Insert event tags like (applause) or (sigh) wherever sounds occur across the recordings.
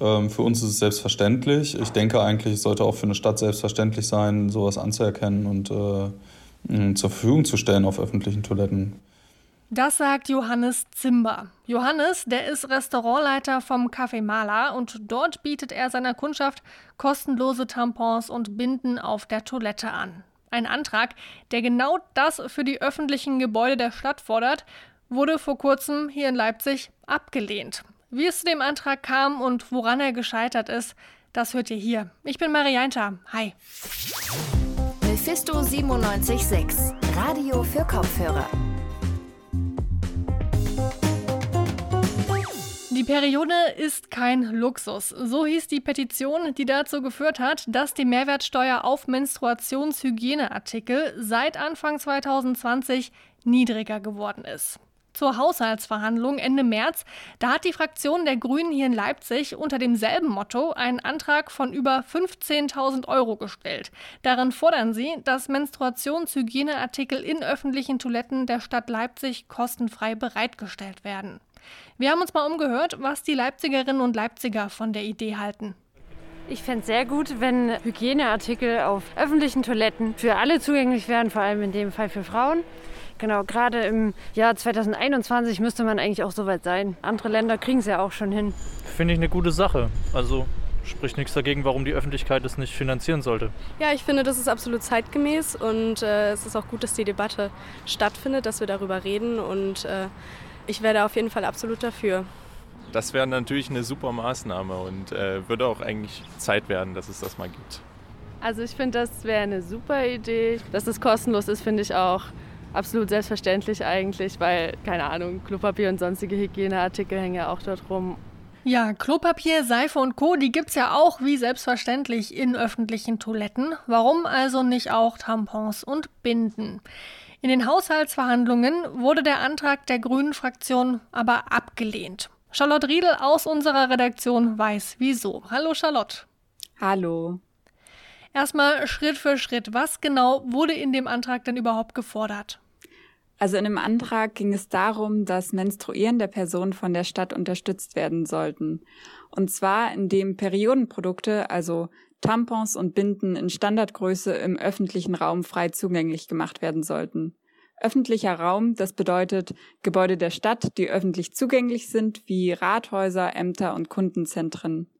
Ähm, für uns ist es selbstverständlich. Ich denke eigentlich, es sollte auch für eine Stadt selbstverständlich sein, sowas anzuerkennen und äh, zur Verfügung zu stellen auf öffentlichen Toiletten. Das sagt Johannes Zimber. Johannes, der ist Restaurantleiter vom Café Mala und dort bietet er seiner Kundschaft kostenlose Tampons und Binden auf der Toilette an. Ein Antrag, der genau das für die öffentlichen Gebäude der Stadt fordert, wurde vor kurzem hier in Leipzig abgelehnt. Wie es zu dem Antrag kam und woran er gescheitert ist, das hört ihr hier. Ich bin Marianta. Hi. Mephisto 976, Radio für Kopfhörer. Die Periode ist kein Luxus. So hieß die Petition, die dazu geführt hat, dass die Mehrwertsteuer auf Menstruationshygieneartikel seit Anfang 2020 niedriger geworden ist zur Haushaltsverhandlung Ende März. Da hat die Fraktion der Grünen hier in Leipzig unter demselben Motto einen Antrag von über 15.000 Euro gestellt. Darin fordern sie, dass Menstruationshygieneartikel in öffentlichen Toiletten der Stadt Leipzig kostenfrei bereitgestellt werden. Wir haben uns mal umgehört, was die Leipzigerinnen und Leipziger von der Idee halten. Ich fände es sehr gut, wenn Hygieneartikel auf öffentlichen Toiletten für alle zugänglich wären, vor allem in dem Fall für Frauen. Genau, gerade im Jahr 2021 müsste man eigentlich auch soweit sein. Andere Länder kriegen es ja auch schon hin. Finde ich eine gute Sache. Also spricht nichts dagegen, warum die Öffentlichkeit es nicht finanzieren sollte. Ja, ich finde, das ist absolut zeitgemäß und äh, es ist auch gut, dass die Debatte stattfindet, dass wir darüber reden und äh, ich werde auf jeden Fall absolut dafür. Das wäre natürlich eine super Maßnahme und äh, würde auch eigentlich Zeit werden, dass es das mal gibt. Also ich finde, das wäre eine super Idee. Dass es kostenlos ist, finde ich auch absolut selbstverständlich eigentlich, weil, keine Ahnung, Klopapier und sonstige Hygieneartikel hängen ja auch dort rum. Ja, Klopapier, Seife und Co., die gibt's ja auch wie selbstverständlich in öffentlichen Toiletten. Warum also nicht auch Tampons und Binden? In den Haushaltsverhandlungen wurde der Antrag der Grünen Fraktion aber abgelehnt. Charlotte Riedel aus unserer Redaktion weiß wieso. Hallo Charlotte. Hallo. Erstmal Schritt für Schritt. Was genau wurde in dem Antrag denn überhaupt gefordert? Also in dem Antrag ging es darum, dass menstruierende Personen von der Stadt unterstützt werden sollten. Und zwar indem Periodenprodukte, also Tampons und Binden in Standardgröße im öffentlichen Raum frei zugänglich gemacht werden sollten. Öffentlicher Raum, das bedeutet Gebäude der Stadt, die öffentlich zugänglich sind, wie Rathäuser, Ämter und Kundenzentren.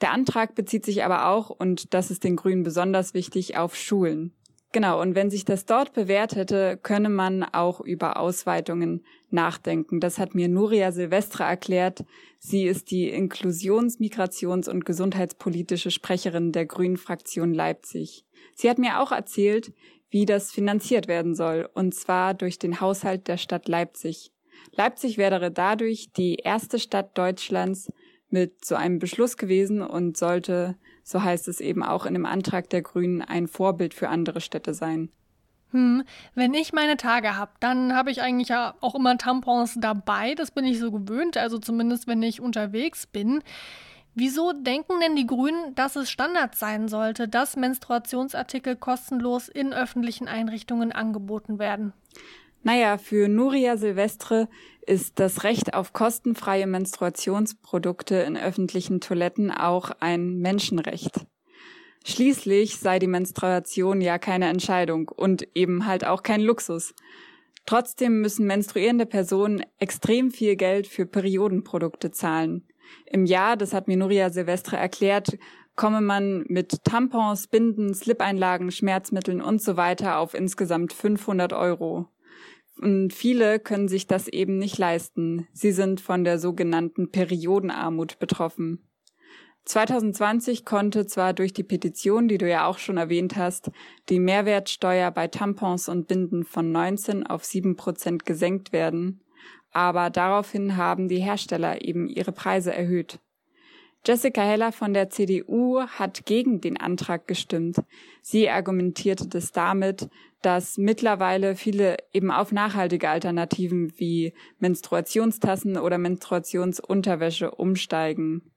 Der Antrag bezieht sich aber auch, und das ist den Grünen besonders wichtig, auf Schulen. Genau, und wenn sich das dort bewährt hätte, könne man auch über Ausweitungen nachdenken. Das hat mir Nuria Silvestre erklärt. Sie ist die Inklusions-, Migrations- und gesundheitspolitische Sprecherin der Grünen Fraktion Leipzig. Sie hat mir auch erzählt, wie das finanziert werden soll, und zwar durch den Haushalt der Stadt Leipzig. Leipzig wäre dadurch die erste Stadt Deutschlands mit so einem Beschluss gewesen und sollte so heißt es eben auch in dem Antrag der Grünen, ein Vorbild für andere Städte sein. Hm, wenn ich meine Tage habe, dann habe ich eigentlich ja auch immer Tampons dabei. Das bin ich so gewöhnt, also zumindest wenn ich unterwegs bin. Wieso denken denn die Grünen, dass es Standard sein sollte, dass Menstruationsartikel kostenlos in öffentlichen Einrichtungen angeboten werden? Naja, für Nuria Silvestre ist das Recht auf kostenfreie Menstruationsprodukte in öffentlichen Toiletten auch ein Menschenrecht. Schließlich sei die Menstruation ja keine Entscheidung und eben halt auch kein Luxus. Trotzdem müssen menstruierende Personen extrem viel Geld für Periodenprodukte zahlen. Im Jahr, das hat mir Nuria Silvestre erklärt, komme man mit Tampons, Binden, Slip-Einlagen, Schmerzmitteln und so weiter auf insgesamt 500 Euro. Und viele können sich das eben nicht leisten. Sie sind von der sogenannten Periodenarmut betroffen. 2020 konnte zwar durch die Petition, die du ja auch schon erwähnt hast, die Mehrwertsteuer bei Tampons und Binden von 19 auf 7 Prozent gesenkt werden, aber daraufhin haben die Hersteller eben ihre Preise erhöht. Jessica Heller von der CDU hat gegen den Antrag gestimmt. Sie argumentierte das damit, dass mittlerweile viele eben auf nachhaltige Alternativen wie Menstruationstassen oder Menstruationsunterwäsche umsteigen.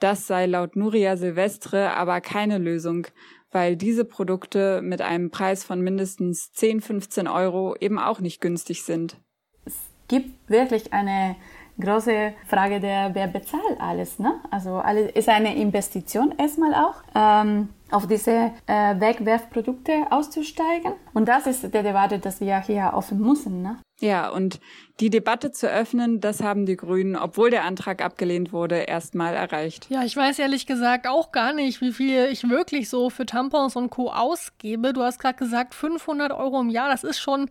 Das sei laut Nuria Silvestre aber keine Lösung, weil diese Produkte mit einem Preis von mindestens 10, 15 Euro eben auch nicht günstig sind. Es gibt wirklich eine große Frage der, wer bezahlt alles. Ne? Also alles ist eine Investition erstmal auch. Ähm, auf diese äh, Wegwerfprodukte auszusteigen. Und das ist der Debatte, dass wir hier offen müssen. Ne? Ja, und die Debatte zu öffnen, das haben die Grünen, obwohl der Antrag abgelehnt wurde, erstmal erreicht. Ja, ich weiß ehrlich gesagt auch gar nicht, wie viel ich wirklich so für Tampons und Co. ausgebe. Du hast gerade gesagt, 500 Euro im Jahr, das ist schon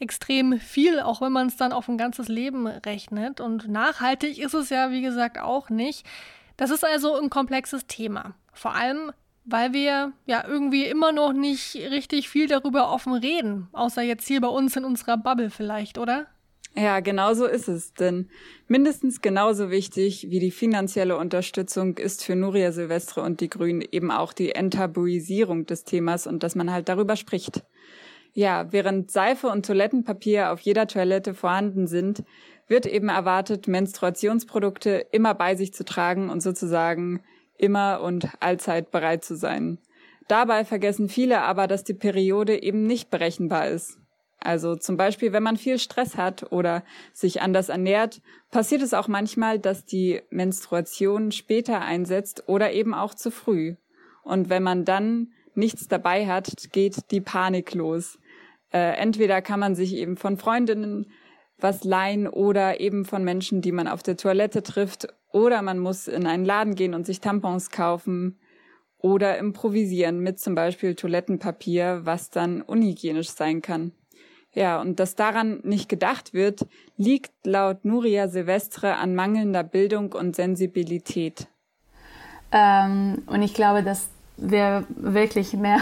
extrem viel, auch wenn man es dann auf ein ganzes Leben rechnet. Und nachhaltig ist es ja, wie gesagt, auch nicht. Das ist also ein komplexes Thema. Vor allem, weil wir ja irgendwie immer noch nicht richtig viel darüber offen reden, außer jetzt hier bei uns in unserer Bubble vielleicht, oder? Ja, genau so ist es. Denn mindestens genauso wichtig wie die finanzielle Unterstützung ist für Nuria Silvestre und die Grünen eben auch die Enttabuisierung des Themas und dass man halt darüber spricht. Ja, während Seife und Toilettenpapier auf jeder Toilette vorhanden sind, wird eben erwartet, Menstruationsprodukte immer bei sich zu tragen und sozusagen immer und allzeit bereit zu sein. Dabei vergessen viele aber, dass die Periode eben nicht berechenbar ist. Also zum Beispiel, wenn man viel Stress hat oder sich anders ernährt, passiert es auch manchmal, dass die Menstruation später einsetzt oder eben auch zu früh. Und wenn man dann nichts dabei hat, geht die Panik los. Äh, entweder kann man sich eben von Freundinnen was leihen oder eben von Menschen, die man auf der Toilette trifft oder man muss in einen Laden gehen und sich Tampons kaufen oder improvisieren mit zum Beispiel Toilettenpapier, was dann unhygienisch sein kann. Ja, und dass daran nicht gedacht wird, liegt laut Nuria Silvestre an mangelnder Bildung und Sensibilität. Ähm, und ich glaube, dass wir wirklich mehr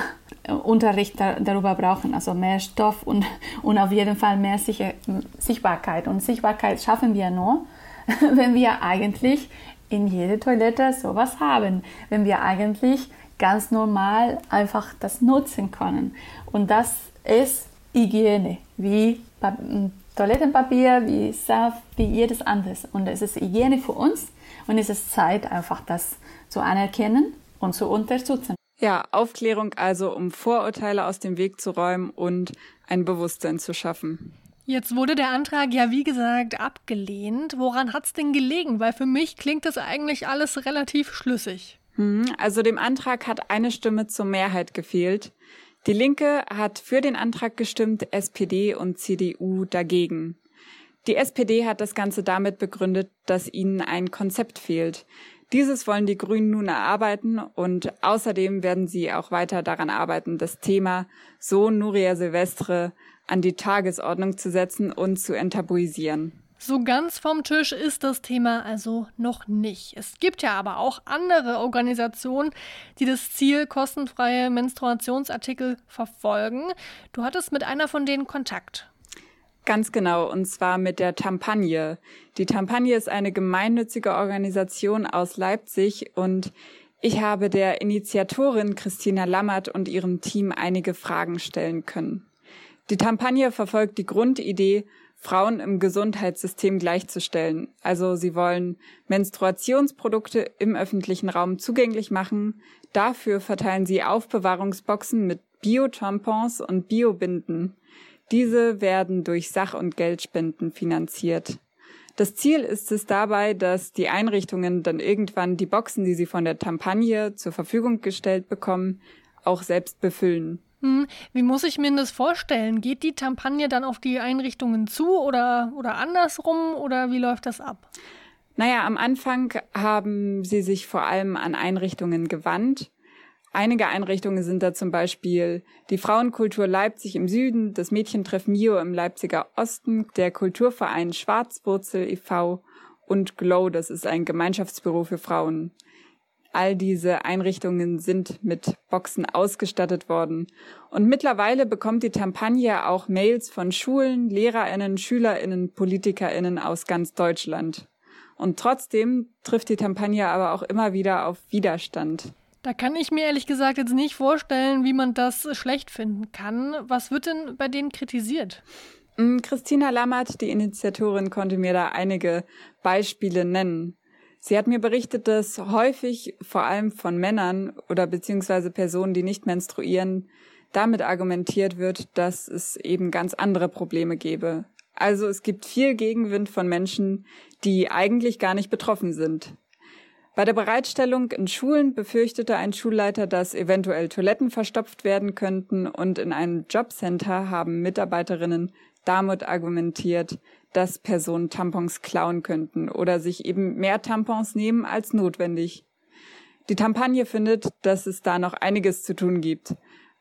Unterricht da, darüber brauchen, also mehr Stoff und, (laughs) und auf jeden Fall mehr Sicher Sichtbarkeit. Und Sichtbarkeit schaffen wir nur, (laughs) wenn wir eigentlich in jeder Toilette sowas haben, wenn wir eigentlich ganz normal einfach das nutzen können. Und das ist Hygiene, wie Toilettenpapier, wie Saft, wie jedes anderes. Und es ist Hygiene für uns und es ist Zeit, einfach das zu anerkennen und zu unterstützen. Ja, Aufklärung also, um Vorurteile aus dem Weg zu räumen und ein Bewusstsein zu schaffen. Jetzt wurde der Antrag ja, wie gesagt, abgelehnt. Woran hat es denn gelegen? Weil für mich klingt das eigentlich alles relativ schlüssig. Hm, also dem Antrag hat eine Stimme zur Mehrheit gefehlt. Die Linke hat für den Antrag gestimmt, SPD und CDU dagegen. Die SPD hat das Ganze damit begründet, dass ihnen ein Konzept fehlt. Dieses wollen die Grünen nun erarbeiten und außerdem werden sie auch weiter daran arbeiten, das Thema Sohn Nuria Silvestre an die Tagesordnung zu setzen und zu enttabuisieren. So ganz vom Tisch ist das Thema also noch nicht. Es gibt ja aber auch andere Organisationen, die das Ziel kostenfreie Menstruationsartikel verfolgen. Du hattest mit einer von denen Kontakt. Ganz genau, und zwar mit der Tampagne. Die Tampagne ist eine gemeinnützige Organisation aus Leipzig und ich habe der Initiatorin Christina Lammert und ihrem Team einige Fragen stellen können. Die Tampagne verfolgt die Grundidee, Frauen im Gesundheitssystem gleichzustellen. Also sie wollen Menstruationsprodukte im öffentlichen Raum zugänglich machen. Dafür verteilen sie Aufbewahrungsboxen mit Bio-Tampons und Biobinden. Diese werden durch Sach- und Geldspenden finanziert. Das Ziel ist es dabei, dass die Einrichtungen dann irgendwann die Boxen, die sie von der Tampagne zur Verfügung gestellt bekommen, auch selbst befüllen. Hm, wie muss ich mir das vorstellen? Geht die Tampagne dann auf die Einrichtungen zu oder, oder andersrum oder wie läuft das ab? Naja, am Anfang haben sie sich vor allem an Einrichtungen gewandt Einige Einrichtungen sind da zum Beispiel die Frauenkultur Leipzig im Süden, das Mädchentreff Mio im Leipziger Osten, der Kulturverein Schwarzwurzel e.V. und Glow, das ist ein Gemeinschaftsbüro für Frauen. All diese Einrichtungen sind mit Boxen ausgestattet worden. Und mittlerweile bekommt die Tampagne auch Mails von Schulen, Lehrerinnen, Schülerinnen, Politikerinnen aus ganz Deutschland. Und trotzdem trifft die Tampagne aber auch immer wieder auf Widerstand. Da kann ich mir ehrlich gesagt jetzt nicht vorstellen, wie man das schlecht finden kann. Was wird denn bei denen kritisiert? Mm, Christina Lammert, die Initiatorin, konnte mir da einige Beispiele nennen. Sie hat mir berichtet, dass häufig vor allem von Männern oder beziehungsweise Personen, die nicht menstruieren, damit argumentiert wird, dass es eben ganz andere Probleme gäbe. Also es gibt viel Gegenwind von Menschen, die eigentlich gar nicht betroffen sind. Bei der Bereitstellung in Schulen befürchtete ein Schulleiter, dass eventuell Toiletten verstopft werden könnten und in einem Jobcenter haben Mitarbeiterinnen damit argumentiert, dass Personen Tampons klauen könnten oder sich eben mehr Tampons nehmen als notwendig. Die Kampagne findet, dass es da noch einiges zu tun gibt.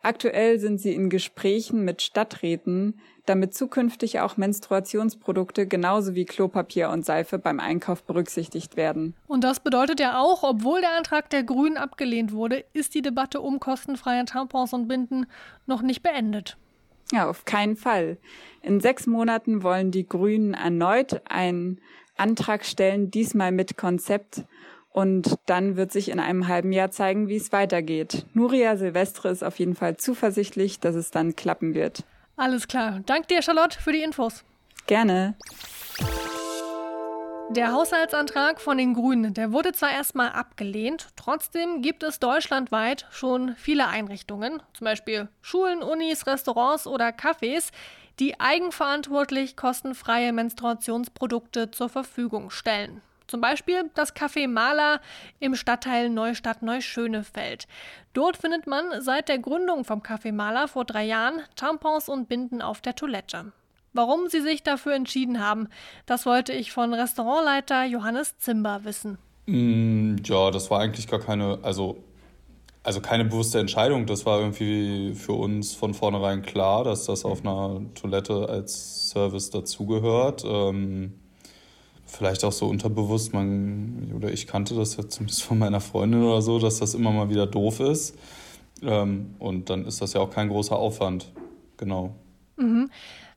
Aktuell sind sie in Gesprächen mit Stadträten, damit zukünftig auch Menstruationsprodukte genauso wie Klopapier und Seife beim Einkauf berücksichtigt werden. Und das bedeutet ja auch, obwohl der Antrag der Grünen abgelehnt wurde, ist die Debatte um kostenfreie Tampons und Binden noch nicht beendet. Ja, auf keinen Fall. In sechs Monaten wollen die Grünen erneut einen Antrag stellen, diesmal mit Konzept und dann wird sich in einem halben Jahr zeigen, wie es weitergeht. Nuria Silvestre ist auf jeden Fall zuversichtlich, dass es dann klappen wird. Alles klar. Dank dir, Charlotte, für die Infos. Gerne. Der Haushaltsantrag von den Grünen, der wurde zwar erstmal abgelehnt, trotzdem gibt es deutschlandweit schon viele Einrichtungen, zum Beispiel Schulen, Unis, Restaurants oder Cafés, die eigenverantwortlich kostenfreie Menstruationsprodukte zur Verfügung stellen. Zum Beispiel das Café Maler im Stadtteil Neustadt-Neuschönefeld. Dort findet man seit der Gründung vom Café Maler vor drei Jahren Tampons und Binden auf der Toilette. Warum sie sich dafür entschieden haben, das wollte ich von Restaurantleiter Johannes Zimber wissen. Mm, ja, das war eigentlich gar keine, also, also keine bewusste Entscheidung. Das war irgendwie für uns von vornherein klar, dass das auf einer Toilette als Service dazugehört. Ähm, vielleicht auch so unterbewusst, man, oder ich kannte das ja zumindest von meiner Freundin oder so, dass das immer mal wieder doof ist. Ähm, und dann ist das ja auch kein großer Aufwand. Genau. Mhm.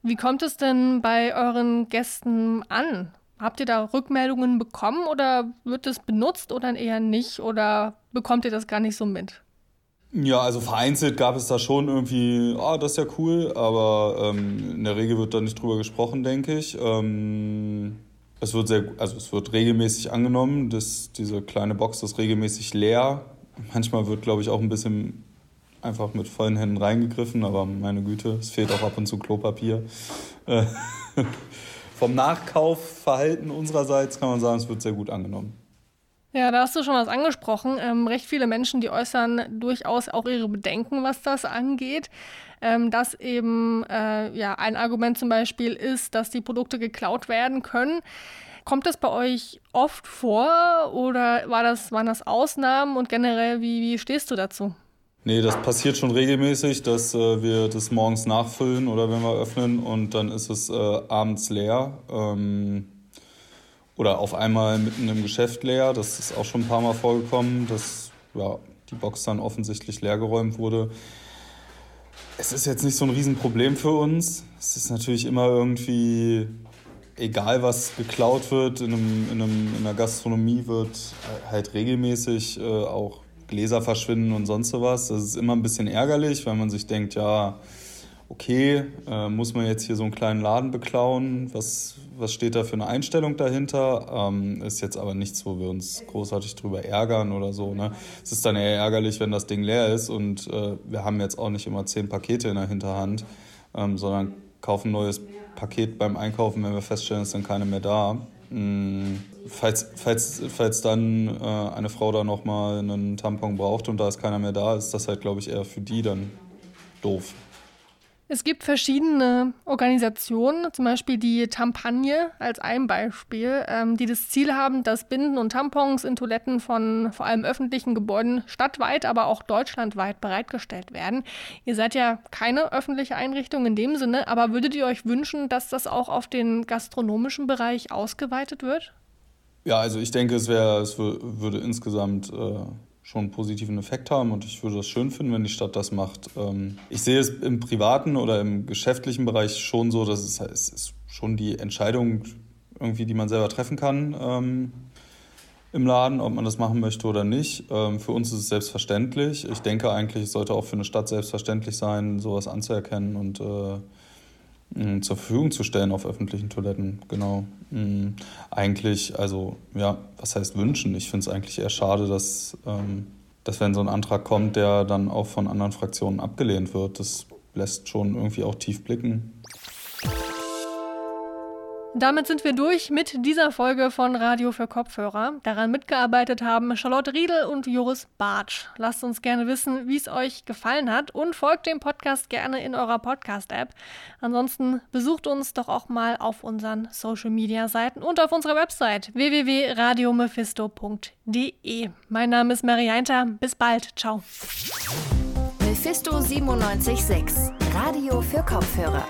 Wie kommt es denn bei euren Gästen an? Habt ihr da Rückmeldungen bekommen oder wird es benutzt oder eher nicht? Oder bekommt ihr das gar nicht so mit? Ja, also vereinzelt gab es da schon irgendwie, ah, das ist ja cool, aber ähm, in der Regel wird da nicht drüber gesprochen, denke ich. Ähm, es wird sehr, also es wird regelmäßig angenommen, dass diese kleine Box ist regelmäßig leer. Manchmal wird, glaube ich, auch ein bisschen einfach mit vollen Händen reingegriffen, aber meine Güte, es fehlt auch ab und zu Klopapier. Äh, (laughs) vom Nachkaufverhalten unsererseits kann man sagen, es wird sehr gut angenommen. Ja, da hast du schon was angesprochen. Ähm, recht viele Menschen, die äußern durchaus auch ihre Bedenken, was das angeht. Ähm, dass eben äh, ja, ein Argument zum Beispiel ist, dass die Produkte geklaut werden können. Kommt das bei euch oft vor oder war das, waren das Ausnahmen und generell, wie, wie stehst du dazu? Nee, das passiert schon regelmäßig, dass äh, wir das morgens nachfüllen oder wenn wir öffnen und dann ist es äh, abends leer. Ähm oder auf einmal mitten im Geschäft leer. Das ist auch schon ein paar Mal vorgekommen, dass ja, die Box dann offensichtlich leergeräumt wurde. Es ist jetzt nicht so ein Riesenproblem für uns. Es ist natürlich immer irgendwie egal, was geklaut wird. In, einem, in, einem, in der Gastronomie wird halt regelmäßig äh, auch Gläser verschwinden und sonst sowas. Das ist immer ein bisschen ärgerlich, weil man sich denkt, ja, okay, äh, muss man jetzt hier so einen kleinen Laden beklauen? Was, was steht da für eine Einstellung dahinter? Ähm, ist jetzt aber nichts, wo wir uns großartig drüber ärgern oder so. Ne? Es ist dann eher ärgerlich, wenn das Ding leer ist und äh, wir haben jetzt auch nicht immer zehn Pakete in der Hinterhand, ähm, sondern kaufen ein neues Paket beim Einkaufen, wenn wir feststellen, es dann keine mehr da. Hm, falls, falls, falls dann äh, eine Frau da nochmal einen Tampon braucht und da ist keiner mehr da, ist das halt, glaube ich, eher für die dann doof. Es gibt verschiedene Organisationen, zum Beispiel die Tampagne als ein Beispiel, ähm, die das Ziel haben, dass Binden und Tampons in Toiletten von vor allem öffentlichen Gebäuden stadtweit, aber auch deutschlandweit bereitgestellt werden. Ihr seid ja keine öffentliche Einrichtung in dem Sinne, aber würdet ihr euch wünschen, dass das auch auf den gastronomischen Bereich ausgeweitet wird? Ja, also ich denke, es, wär, es würde insgesamt äh schon einen positiven Effekt haben und ich würde das schön finden, wenn die Stadt das macht. Ähm, ich sehe es im privaten oder im geschäftlichen Bereich schon so, dass es, es ist schon die Entscheidung irgendwie, die man selber treffen kann ähm, im Laden, ob man das machen möchte oder nicht. Ähm, für uns ist es selbstverständlich. Ich denke eigentlich, es sollte auch für eine Stadt selbstverständlich sein, sowas anzuerkennen und äh, zur Verfügung zu stellen auf öffentlichen Toiletten, genau. Eigentlich, also ja, was heißt wünschen? Ich finde es eigentlich eher schade, dass, ähm, dass wenn so ein Antrag kommt, der dann auch von anderen Fraktionen abgelehnt wird, das lässt schon irgendwie auch tief blicken. Damit sind wir durch mit dieser Folge von Radio für Kopfhörer. Daran mitgearbeitet haben Charlotte Riedel und Joris Bartsch. Lasst uns gerne wissen, wie es euch gefallen hat und folgt dem Podcast gerne in eurer Podcast-App. Ansonsten besucht uns doch auch mal auf unseren Social-Media-Seiten und auf unserer Website www.radiomephisto.de. Mein Name ist Marianta. Bis bald. Ciao. Mephisto 976, Radio für Kopfhörer.